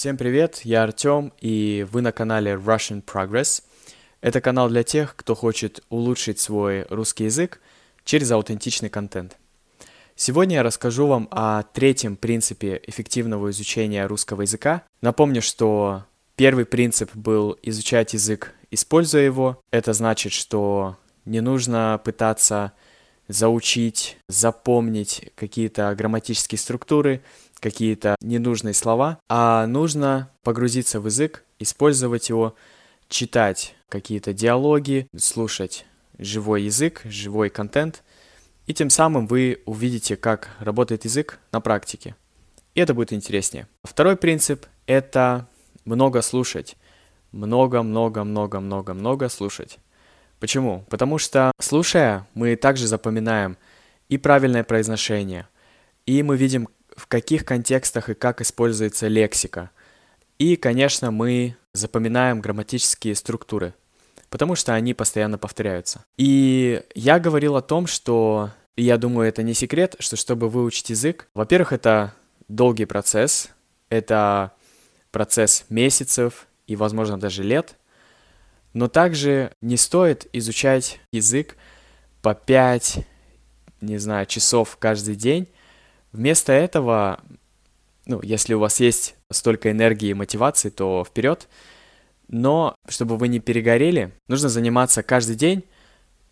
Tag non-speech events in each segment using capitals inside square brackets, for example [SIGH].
Всем привет, я Артем, и вы на канале Russian Progress. Это канал для тех, кто хочет улучшить свой русский язык через аутентичный контент. Сегодня я расскажу вам о третьем принципе эффективного изучения русского языка. Напомню, что первый принцип был изучать язык, используя его. Это значит, что не нужно пытаться заучить, запомнить какие-то грамматические структуры, какие-то ненужные слова, а нужно погрузиться в язык, использовать его, читать какие-то диалоги, слушать живой язык, живой контент, и тем самым вы увидите, как работает язык на практике. И это будет интереснее. Второй принцип — это много слушать. Много-много-много-много-много слушать. Почему? Потому что, слушая, мы также запоминаем и правильное произношение, и мы видим, в каких контекстах и как используется лексика. И, конечно, мы запоминаем грамматические структуры, потому что они постоянно повторяются. И я говорил о том, что, и я думаю, это не секрет, что чтобы выучить язык, во-первых, это долгий процесс, это процесс месяцев и, возможно, даже лет, но также не стоит изучать язык по 5, не знаю, часов каждый день, Вместо этого, ну, если у вас есть столько энергии и мотивации, то вперед. Но чтобы вы не перегорели, нужно заниматься каждый день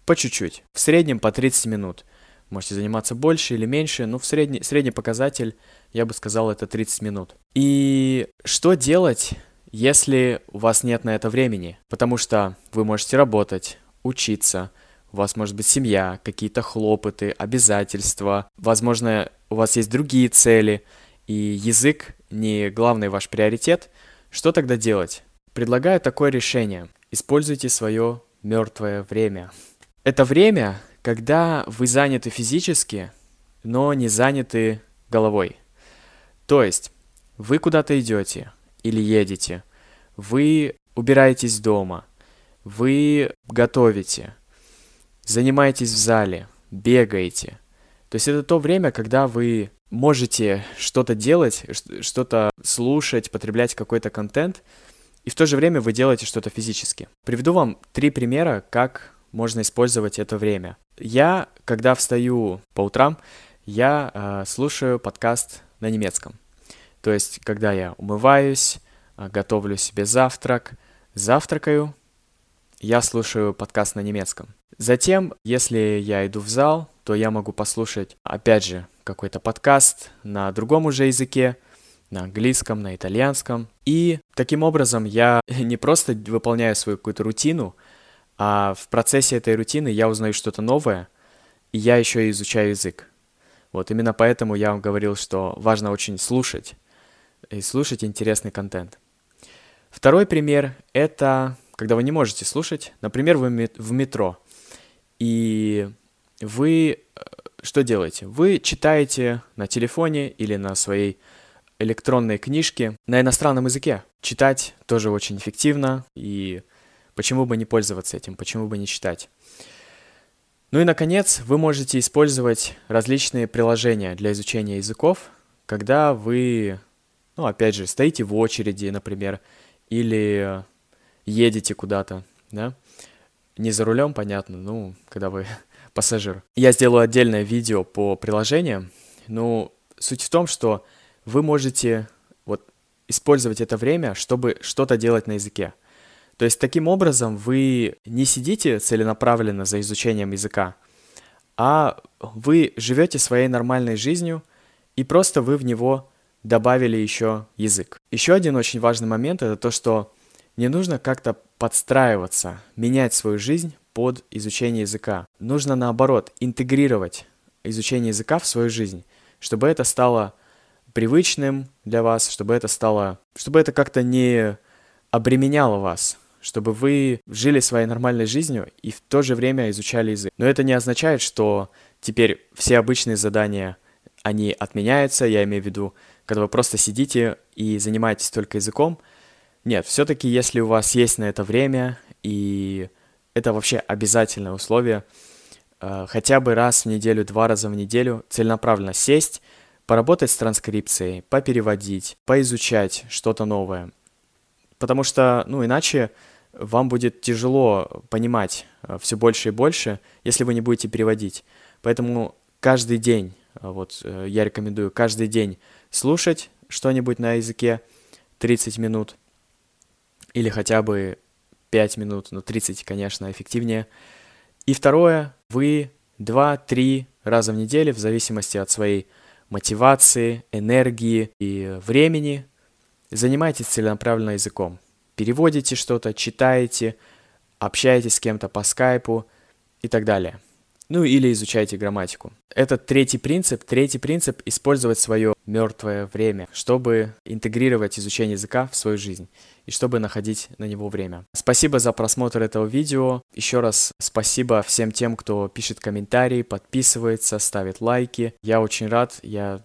по чуть-чуть, в среднем по 30 минут. Можете заниматься больше или меньше, но в средний, средний показатель, я бы сказал, это 30 минут. И что делать, если у вас нет на это времени? Потому что вы можете работать, учиться, у вас может быть семья, какие-то хлопоты, обязательства, возможно, у вас есть другие цели, и язык не главный ваш приоритет, что тогда делать? Предлагаю такое решение. Используйте свое мертвое время. Это время, когда вы заняты физически, но не заняты головой. То есть вы куда-то идете или едете, вы убираетесь дома, вы готовите, занимаетесь в зале, бегаете. То есть это то время, когда вы можете что-то делать, что-то слушать, потреблять какой-то контент, и в то же время вы делаете что-то физически. Приведу вам три примера, как можно использовать это время. Я, когда встаю по утрам, я э, слушаю подкаст на немецком. То есть, когда я умываюсь, э, готовлю себе завтрак, завтракаю, я слушаю подкаст на немецком. Затем, если я иду в зал, то я могу послушать, опять же, какой-то подкаст на другом уже языке, на английском, на итальянском. И таким образом я [LAUGHS] не просто выполняю свою какую-то рутину, а в процессе этой рутины я узнаю что-то новое, и я еще и изучаю язык. Вот именно поэтому я вам говорил, что важно очень слушать и слушать интересный контент. Второй пример — это когда вы не можете слушать. Например, вы в метро, и вы э, что делаете? Вы читаете на телефоне или на своей электронной книжке на иностранном языке. Читать тоже очень эффективно, и почему бы не пользоваться этим, почему бы не читать. Ну и, наконец, вы можете использовать различные приложения для изучения языков, когда вы, ну, опять же, стоите в очереди, например, или едете куда-то, да, не за рулем, понятно, ну, когда вы [LAUGHS] пассажир. Я сделаю отдельное видео по приложениям, ну, суть в том, что вы можете вот использовать это время, чтобы что-то делать на языке. То есть таким образом вы не сидите целенаправленно за изучением языка, а вы живете своей нормальной жизнью, и просто вы в него добавили еще язык. Еще один очень важный момент это то, что не нужно как-то подстраиваться, менять свою жизнь под изучение языка. Нужно наоборот интегрировать изучение языка в свою жизнь, чтобы это стало привычным для вас, чтобы это стало, чтобы это как-то не обременяло вас, чтобы вы жили своей нормальной жизнью и в то же время изучали язык. Но это не означает, что теперь все обычные задания, они отменяются, я имею в виду, когда вы просто сидите и занимаетесь только языком – нет, все-таки если у вас есть на это время, и это вообще обязательное условие, э, хотя бы раз в неделю, два раза в неделю целенаправленно сесть, поработать с транскрипцией, попереводить, поизучать что-то новое. Потому что, ну, иначе вам будет тяжело понимать э, все больше и больше, если вы не будете переводить. Поэтому каждый день, э, вот я рекомендую каждый день слушать что-нибудь на языке 30 минут или хотя бы 5 минут, но 30, конечно, эффективнее. И второе, вы 2-3 раза в неделю, в зависимости от своей мотивации, энергии и времени, занимайтесь целенаправленно языком. Переводите что-то, читаете, общаетесь с кем-то по скайпу и так далее. Ну или изучайте грамматику. Это третий принцип. Третий принцип — использовать свое мертвое время, чтобы интегрировать изучение языка в свою жизнь и чтобы находить на него время. Спасибо за просмотр этого видео. Еще раз спасибо всем тем, кто пишет комментарии, подписывается, ставит лайки. Я очень рад. Я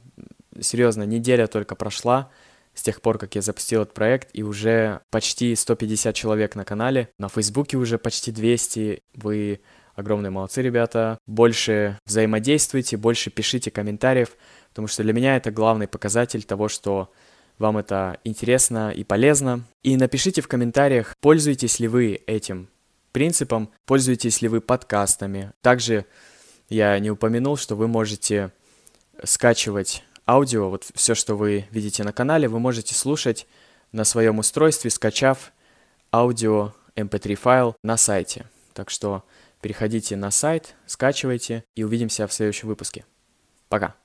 серьезно, неделя только прошла с тех пор, как я запустил этот проект, и уже почти 150 человек на канале. На Фейсбуке уже почти 200. Вы огромные молодцы, ребята. Больше взаимодействуйте, больше пишите комментариев, потому что для меня это главный показатель того, что вам это интересно и полезно. И напишите в комментариях, пользуетесь ли вы этим принципом, пользуетесь ли вы подкастами. Также я не упомянул, что вы можете скачивать аудио, вот все, что вы видите на канале, вы можете слушать на своем устройстве, скачав аудио MP3 файл на сайте. Так что переходите на сайт, скачивайте и увидимся в следующем выпуске. Пока!